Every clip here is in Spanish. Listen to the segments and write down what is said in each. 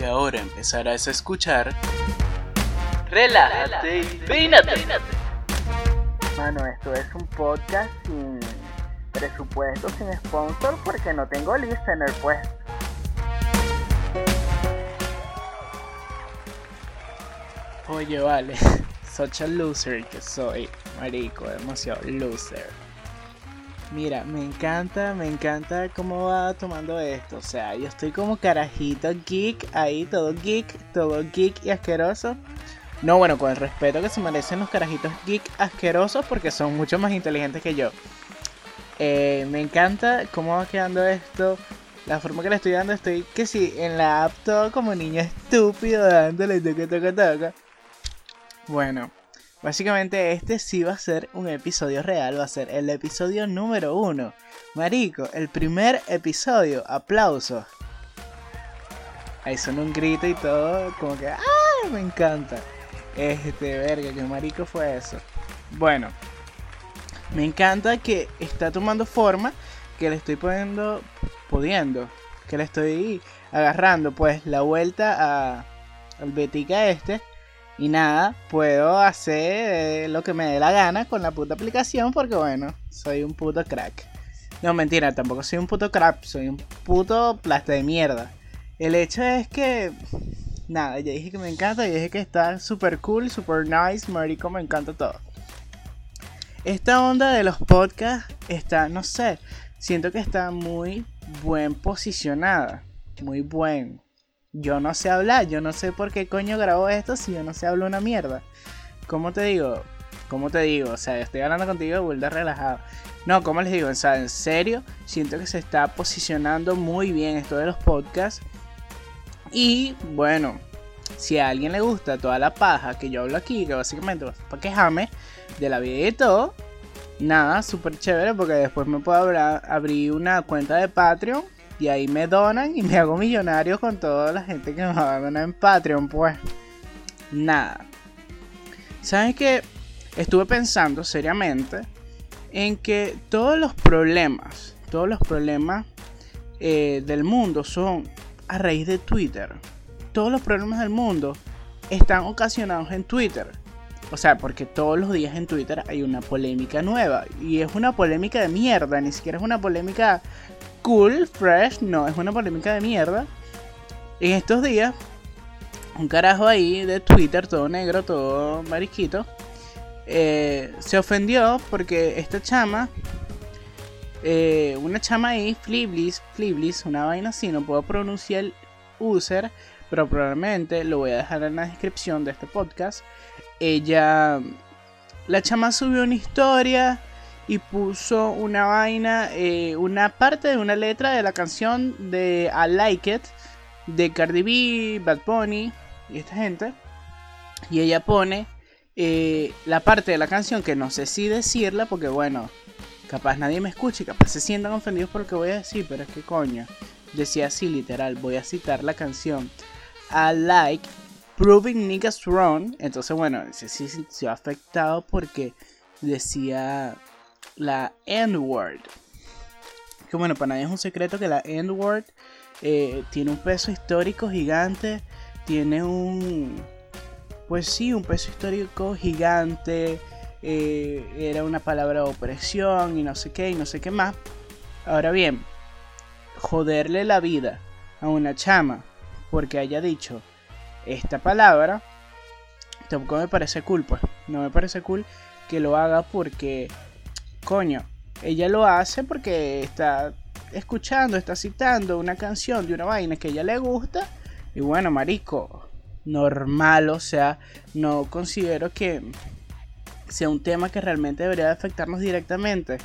que ahora empezarás a escuchar, relájate y peínate. Mano, esto es un podcast sin presupuesto, sin sponsor, porque no tengo listener, pues. Oye, vale, such a loser que soy, marico, demasiado loser. Mira, me encanta, me encanta cómo va tomando esto. O sea, yo estoy como carajito geek, ahí todo geek, todo geek y asqueroso. No, bueno, con el respeto que se merecen los carajitos geek asquerosos porque son mucho más inteligentes que yo. Eh, me encanta cómo va quedando esto. La forma que le estoy dando, estoy que sí, en la app todo como niño estúpido dándole toca, toca, toca. Bueno, básicamente este sí va a ser un episodio real, va a ser el episodio número uno. Marico, el primer episodio, aplausos. Ahí son un grito y todo, como que ¡ah! Me encanta. Este, verga, qué marico fue eso. Bueno, me encanta que está tomando forma, que le estoy poniendo, pudiendo, que le estoy agarrando pues la vuelta a, al Betica este. Y nada, puedo hacer eh, lo que me dé la gana con la puta aplicación porque bueno, soy un puto crack. No, mentira, tampoco soy un puto crack, soy un puto plasta de mierda. El hecho es que nada, ya dije que me encanta, ya dije que está super cool, super nice, marico, me encanta todo. Esta onda de los podcasts está, no sé, siento que está muy buen posicionada, muy buen. Yo no sé hablar, yo no sé por qué coño grabo esto si yo no sé hablar una mierda. ¿Cómo te digo? ¿Cómo te digo? O sea, estoy hablando contigo de vuelta relajado. No, ¿cómo les digo? O sea, en serio, siento que se está posicionando muy bien esto de los podcasts. Y bueno, si a alguien le gusta toda la paja que yo hablo aquí, que básicamente es para quejarme de la vida y todo, nada, súper chévere porque después me puedo abrir una cuenta de Patreon y ahí me donan y me hago millonario con toda la gente que me va a donar en Patreon, pues nada. ¿Saben qué? Estuve pensando seriamente en que todos los problemas, todos los problemas eh, del mundo son a raíz de Twitter. Todos los problemas del mundo están ocasionados en Twitter. O sea, porque todos los días en Twitter hay una polémica nueva. Y es una polémica de mierda. Ni siquiera es una polémica cool, fresh. No, es una polémica de mierda. En estos días, un carajo ahí de Twitter, todo negro, todo mariquito, eh, se ofendió porque esta chama, eh, una chama ahí, Fliblis, Fliblis, una vaina así, no puedo pronunciar el user, pero probablemente lo voy a dejar en la descripción de este podcast. Ella, la chama subió una historia y puso una vaina, eh, una parte de una letra de la canción de I Like It de Cardi B, Bad Bunny y esta gente. Y ella pone eh, la parte de la canción que no sé si decirla porque bueno, capaz nadie me escuche, capaz se sientan ofendidos por lo que voy a decir, pero es que coño, decía así literal, voy a citar la canción I like proving niggas wrong. Entonces bueno, ese sí se ha afectado porque decía la N-word. Que bueno, para nadie es un secreto que la N-word eh, tiene un peso histórico gigante, tiene un pues sí, un peso histórico gigante. Eh, era una palabra de opresión y no sé qué y no sé qué más. Ahora bien, joderle la vida a una chama porque haya dicho esta palabra, tampoco me parece cool, pues. No me parece cool que lo haga porque, coño, ella lo hace porque está escuchando, está citando una canción de una vaina que ella le gusta. Y bueno, marico, normal, o sea, no considero que sea un tema que realmente debería afectarnos directamente,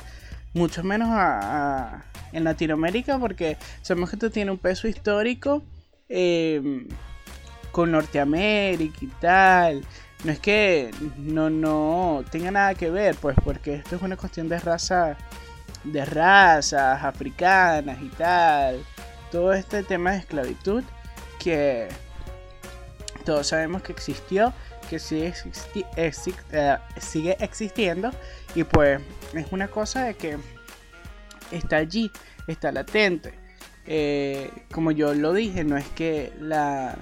mucho menos a, en Latinoamérica, porque sabemos que esto tiene un peso histórico eh, con Norteamérica y tal. No es que no, no tenga nada que ver, pues, porque esto es una cuestión de raza, de razas africanas y tal. Todo este tema de esclavitud que todos sabemos que existió, que sigue, eh, sigue existiendo y pues es una cosa de que está allí, está latente. eh, como yo lo dije, no es que la,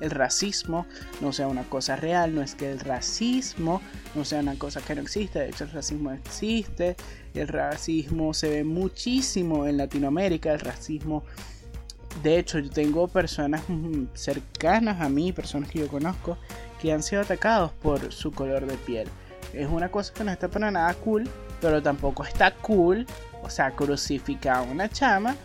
el racismo no sea una cosa real, no es que el racismo no sea una cosa que no existe, de hecho el racismo existe, el racismo se ve muchísimo en Latinoamérica, el racismo, de hecho yo tengo personas cercanas a mí, personas que yo conozco, que han sido atacados por su color de piel. Es una cosa que no está para nada cool, pero tampoco está cool, o sea, crucificar a una chama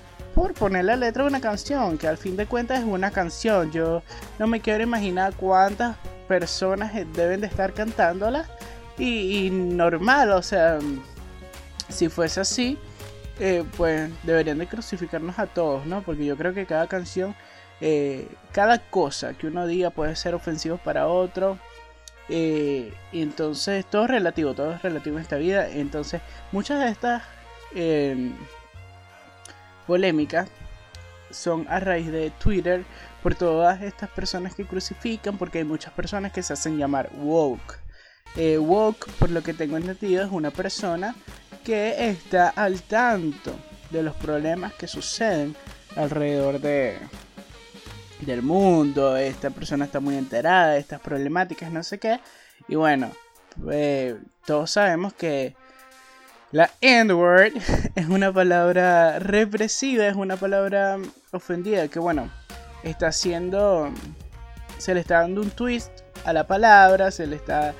por poner la letra de una canción, que al fin de cuentas es una canción. Yo no me quiero imaginar cuántas personas deben de estar cantándola y, normal, o sea, si fuese así, eh, pues deberían de crucificarnos a todos, ¿no? Porque yo creo que cada canción, eh, cada cosa que uno diga puede ser ofensivo para otro. Eh, y entonces todo es relativo, todo es relativo en esta vida. Entonces muchas de estas polémicas son a raíz de Twitter por todas estas personas que crucifican, porque hay muchas personas que se hacen llamar woke. Eh, woke, por lo que tengo entendido, es una persona que está al tanto de los problemas que suceden alrededor de del mundo. Esta persona está muy enterada de estas problemáticas, no sé qué. Y bueno, eh, todos sabemos que la N-word es una palabra represiva, es una palabra ofendida que bueno, está haciendo, se le está dando un twist a la palabra, se le está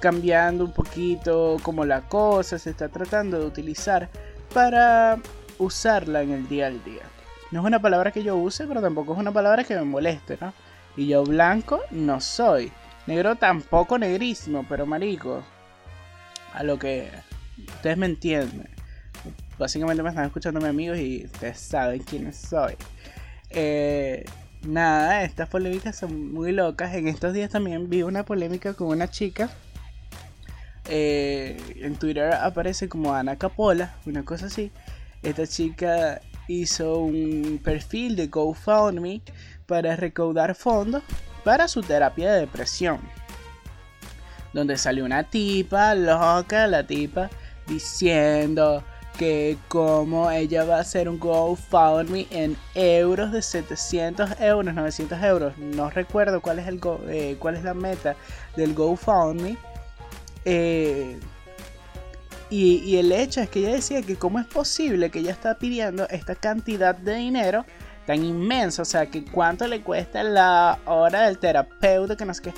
cambiando un poquito como la cosa, se está tratando de utilizar para usarla en el día al día. No es una palabra que yo use, pero tampoco es una palabra que me moleste, ¿no? Y yo blanco no soy. Negro tampoco negrísimo, pero marico. A lo que ustedes me entienden. Básicamente me están escuchando mis amigos y ustedes saben quiénes soy. Eh, nada, estas polémicas son muy locas. En estos días también vi una polémica con una chica. Eh, en Twitter aparece como Ana Capola, una cosa así. Esta chica hizo un perfil de GoFundMe para recaudar fondos para su terapia de depresión. Donde salió una tipa loca, la tipa diciendo que como ella va a hacer un GoFundMe en euros de 700 euros, 900 euros, no recuerdo cuál es, el eh, cuál es la meta del GoFundMe. Eh, y, y, el hecho es que ella decía que cómo es posible que ella está pidiendo esta cantidad de dinero tan inmensa, o sea, que cuánto le cuesta la hora del terapeuta, que no sé qué.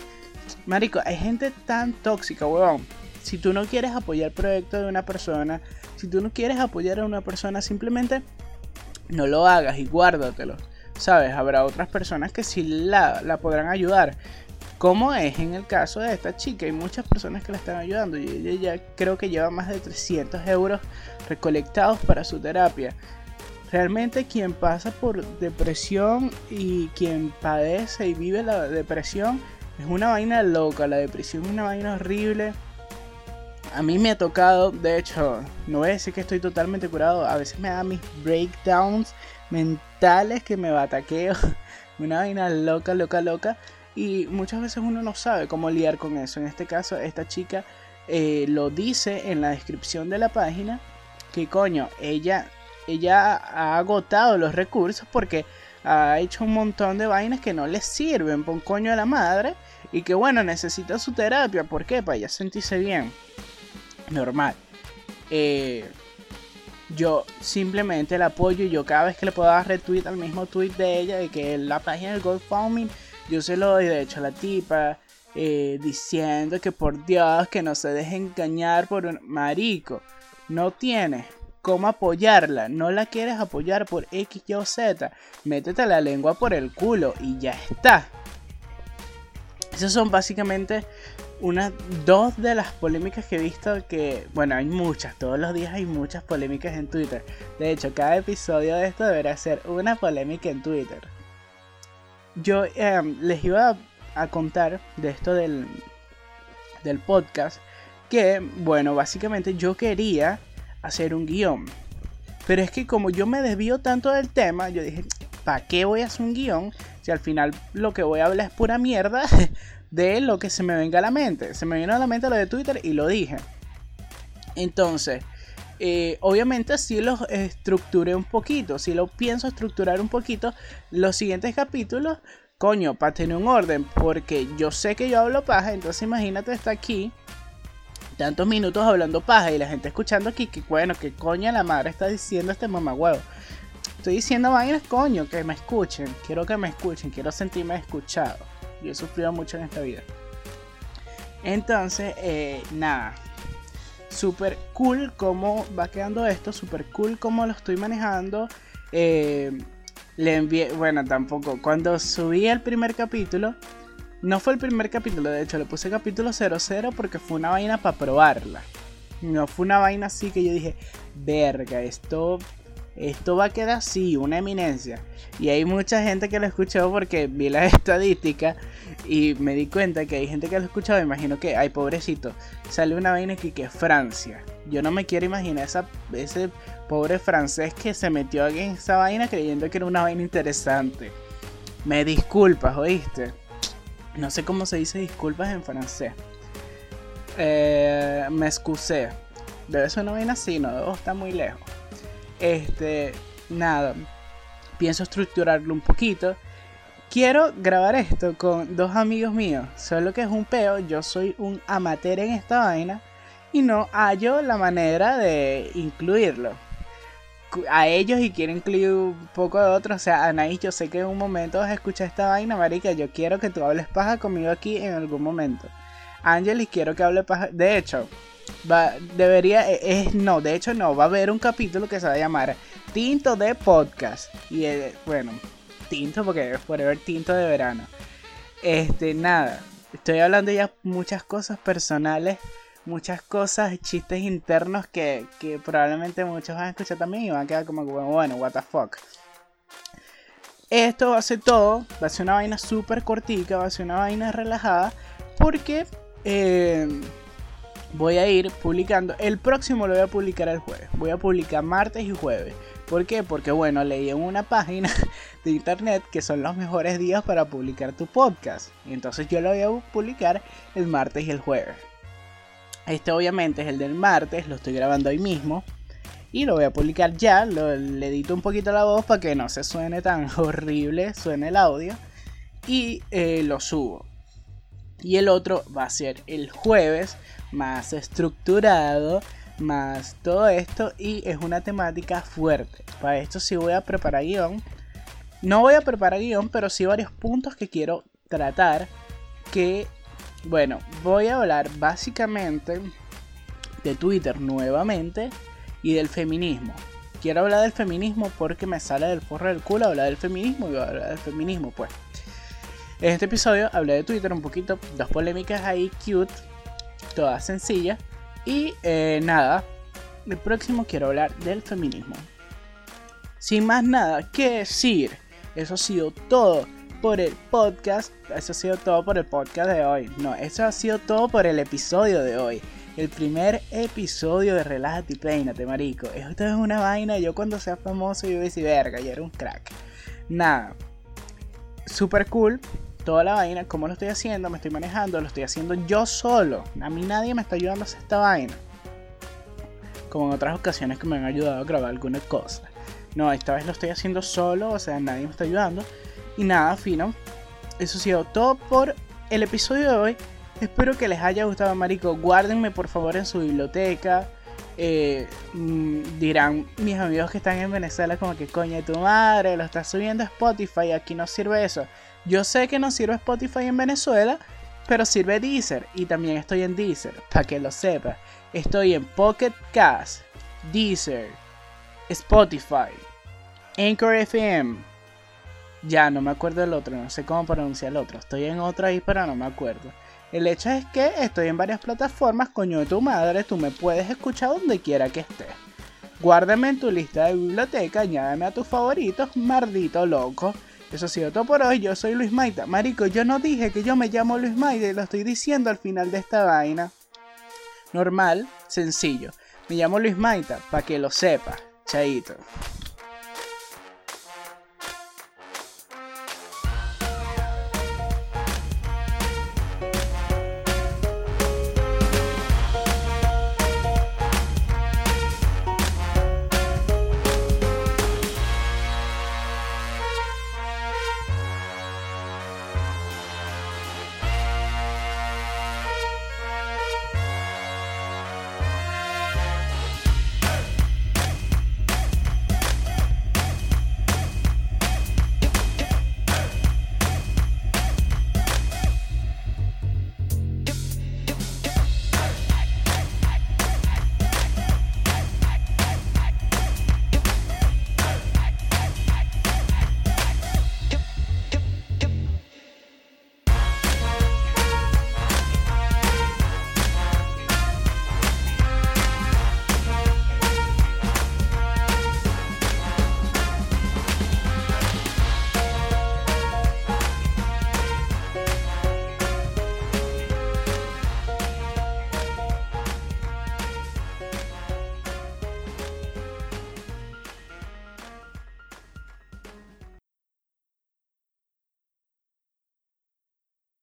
Marico, hay gente tan tóxica, weón si tú no quieres apoyar el proyecto de una persona, si tú no quieres apoyar a una persona, simplemente no lo hagas y guárdatelo. ¿Sabes? Habrá otras personas que sí la, la podrán ayudar. Como es en el caso de esta chica, hay muchas personas que la están ayudando y ella ya creo que lleva más de 300 euros recolectados para su terapia. Realmente quien pasa por depresión y quien padece y vive la depresión es una vaina loca, la depresión es una vaina horrible a mí me ha tocado, de hecho, no voy a decir que estoy totalmente curado, a veces me da mis breakdowns mentales que me bataqueo, una vaina loca, loca, loca, y muchas veces uno no sabe cómo lidiar con eso. En este caso, esta chica eh, lo dice en la descripción de la página, que coño, ella, ella ha agotado los recursos porque ha hecho un montón de vainas que no le sirven por coño a la madre y que bueno, necesita su terapia, ¿por qué? Para ya sentirse bien normal. Eh, yo simplemente la apoyo y yo cada vez que le puedo dar retweet al mismo tweet de ella de que la página del GoFundMe yo se lo doy de hecho a la tipa eh, diciendo que por Dios que no se deje engañar por un marico. No tienes cómo apoyarla no la quieres apoyar por X y o Z. Métete la lengua por el culo y ya está. Esas son básicamente una, dos de las polémicas que he visto que, bueno, hay muchas, todos los días hay muchas polémicas en Twitter. De hecho, cada episodio de esto deberá ser una polémica en Twitter. Yo em, les iba a, contar de esto del, del podcast, que, bueno, básicamente yo quería hacer un guion. Pero es que como yo me desvío tanto del tema, yo dije, ¿para qué voy a hacer un guion? Si al final lo que voy a hablar es pura mierda, de lo que se me venga a la mente. Se me vino a la mente lo de Twitter y lo dije. Entonces, eh, obviamente si lo estructuré un poquito, si lo pienso estructurar un poquito, los siguientes capítulos, coño, para tener un orden, porque yo sé que yo hablo paja, entonces imagínate estar aquí tantos minutos hablando paja y la gente escuchando aquí que bueno, que coño la madre está diciendo este mamagüevo. Estoy diciendo vainas, coño, que me escuchen, quiero que me escuchen, quiero sentirme escuchado. Yo he sufrido mucho en esta vida. Entonces, eh, nada, super cool cómo va quedando esto, super cool cómo lo estoy manejando. Eh, le envié, bueno, tampoco, cuando subí el primer capítulo, no fue el primer capítulo, de hecho le puse capítulo 00 porque fue una vaina para probarla. No fue una vaina así que yo dije, verga, esto, esto va a quedar así, una eminencia. Y hay mucha gente que lo escuchó porque vi la estadística y me di cuenta que hay gente que lo escuchado. Imagino que, ay, pobrecito, sale una vaina aquí que es Francia. Yo no me quiero imaginar esa, ese pobre francés que se metió en esa vaina creyendo que era una vaina interesante. Me disculpas, ¿oíste? No sé cómo se dice disculpas en francés. Eh, me excusé. Debe ser una vaina así, no debo estar muy lejos. Este, nada. Pienso estructurarlo un poquito. Quiero grabar esto con dos amigos míos. Solo que es un peo. Yo soy un amateur en esta vaina. Y no hallo la manera de incluirlo a ellos y quiero incluir un poco de otros. O sea, Anaís, yo sé que en un momento vas a escuchar esta vaina, marica. Yo quiero que tú hables paja conmigo aquí en algún momento. Angelis, quiero que hable paja. De hecho, va, debería, e, es, no, de hecho no, va a haber un capítulo que se va a llamar Tinto de Podcast. Y eh, bueno, tinto porque es forever tinto de verano. Este, nada, estoy hablando ya muchas cosas personales muchas cosas, chistes internos que, probablemente muchos van a escuchar también y van a quedar como, bueno, what the fuck. Esto va a ser todo, va a ser una vaina súper cortica, va a ser una vaina relajada, porque eh, voy a ir publicando, el próximo lo voy a publicar el jueves, voy a publicar martes y jueves. ¿Por qué? Porque bueno, leí en una página de internet que son los mejores días para publicar tu podcast. Y entonces yo lo voy a publicar el martes y el jueves. Este obviamente es el del martes, lo estoy grabando hoy mismo. Y lo voy a publicar ya, lo, le edito un poquito la voz para que no se suene tan horrible, suene el audio. Y eh, lo subo. Y el otro va a ser el jueves, más estructurado, más todo esto. Y es una temática fuerte. Para esto sí voy a preparar guion. No voy a preparar guion, pero sí varios puntos que quiero tratar que bueno, voy a hablar básicamente de Twitter nuevamente y del feminismo. Quiero hablar del feminismo porque me sale del forro del culo hablar del feminismo y voy a hablar del feminismo, pues. En este episodio hablé de Twitter un poquito, dos polémicas ahí cute, todas sencillas. Y eh, nada, el próximo quiero hablar del feminismo. Sin más nada que decir, eso ha sido todo por el podcast. Eso ha sido todo por el podcast de hoy. No, eso ha sido todo por el episodio de hoy. El primer episodio de Relájate y Peínate, marico. Esto es una vaina. Yo cuando sea famoso, yo voy a decir, verga, yo era un crack. Nada. Super cool. Toda la vaina, cómo lo estoy haciendo, me estoy manejando, lo estoy haciendo yo solo. A mí nadie me está ayudando a hacer esta vaina. Como en otras ocasiones que me han ayudado a grabar alguna cosa. No, esta vez lo estoy haciendo solo, o sea, nadie me está ayudando. Y nada, fino. Eso ha sido todo por el episodio de hoy. Espero que les haya gustado, marico. Guárdenme por favor en su biblioteca. Eh, mm, dirán mis amigos que están en Venezuela como que coño tu madre, lo estás subiendo a Spotify, aquí no sirve eso. Yo sé que no sirve Spotify en Venezuela, pero sirve Deezer y también estoy en Deezer, para que lo sepa. Estoy en Pocket Cast, Deezer, Spotify, Anchor FM, ya, no me acuerdo del otro, no sé cómo pronunciar el otro. Estoy en otro ahí, pero no me acuerdo. El hecho es que estoy en varias plataformas, coño de tu madre, tú me puedes escuchar donde quiera que estés. Guárdame en tu lista de biblioteca, añádame a tus favoritos, maldito loco. Eso ha sido todo por hoy, yo soy Luis Maita. Marico, yo no dije que yo me llamo Luis Maita y lo estoy diciendo al final de esta vaina. Normal, sencillo. Me llamo Luis Maita, para que lo sepa. Chaito.